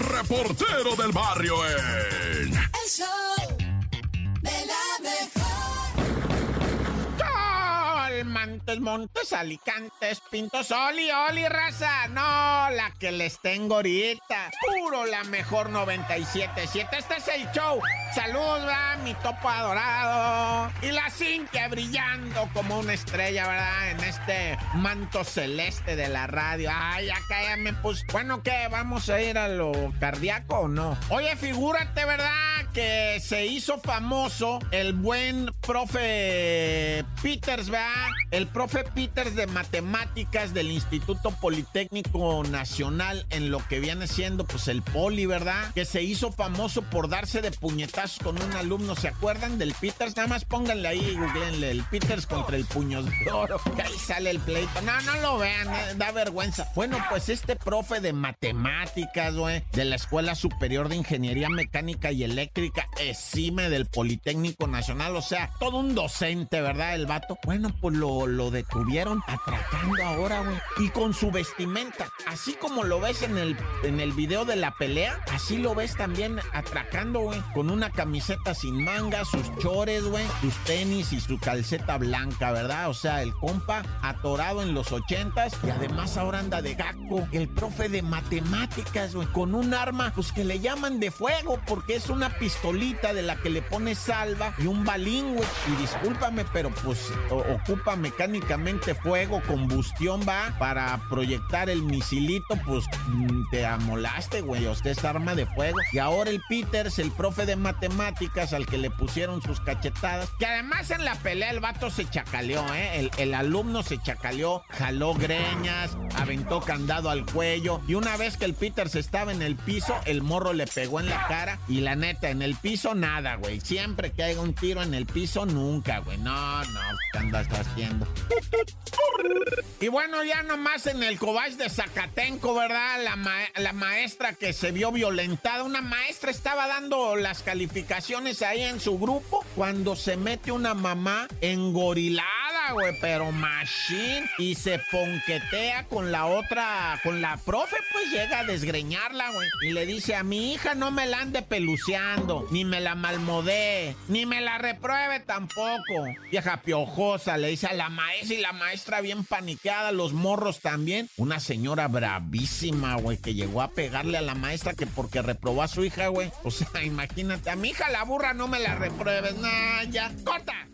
reportero del barrio en... El show de la mejor. Montes, Montes, Alicantes, Pintos, Oli, Oli, raza. No, la que les tengo ahorita. Puro la mejor 97.7. Este es el show. Saludos, va, mi topo adorado. Cintia brillando como una estrella, ¿verdad? En este manto celeste de la radio. Ay, acá ya me puse. Bueno, ¿qué? ¿Vamos a ir a lo cardíaco o no? Oye, figúrate, ¿verdad? Que se hizo famoso el buen profe Peters, ¿verdad? El profe Peters de matemáticas del Instituto Politécnico Nacional en lo que viene siendo pues el poli, ¿verdad? Que se hizo famoso por darse de puñetazos con un alumno, ¿se acuerdan del Peters? Nada más pónganle ahí, googleenle, el Peters contra el puño de oro. Ahí sale el pleito. No, no lo vean, eh, da vergüenza. Bueno, pues este profe de matemáticas, güey, de la Escuela Superior de Ingeniería Mecánica y Eléctrica, ESIME del Politécnico Nacional, o sea, todo un docente, ¿verdad? El vato. Bueno, pues lo, lo detuvieron atracando ahora, güey. Y con su vestimenta, así como lo ves en el, en el video de la pelea, así lo ves también atracando, güey, con una camiseta sin manga, sus chores, güey, sus tenis y su calceta blanca, ¿verdad? O sea, el compa atorado en los ochentas y además ahora anda de gaco, el profe de matemáticas, güey, con un arma, pues que le llaman de fuego porque es una pistolita de la que le pone salva y un balín, güey. Y discúlpame, pero pues ocupa mecánicamente fuego, combustión, va, para proyectar el misilito, pues mm, te amolaste, güey, o sea, es arma de fuego. Y ahora el Peters, el profe de matemáticas al que le pusieron sus cachetadas, que además en la pelea el vato se chacaleó, ¿eh? El, alumno se chacaleó, jaló greñas, aventó candado al cuello, y una vez que el Peters estaba en el piso, el morro le pegó en la cara, y la neta, en el piso nada, güey. Siempre que haya un tiro en el piso, nunca, güey. No, no, ¿qué andas haciendo? Y bueno, ya nomás en el Cobach de Zacatenco, ¿verdad? La, la maestra que se vio violentada, una maestra estaba dando las calificaciones ahí en su grupo cuando se mete una mamá engorilada, güey, pero machine, y se ponquetea con la otra, con la profe, pues llega a desgreñarla, güey, y le dice a mi hija no me la ande peluceando, ni me la malmodee, ni me la repruebe tampoco. Vieja piojosa, le dice a la maestra y la maestra bien paniqueada, los morros también. Una señora bravísima, güey, que llegó a pegarle a la maestra que porque reprobó a su hija, güey. O sea, imagínate, a mi hija la burra no me la repruebes, nah, ya, corta.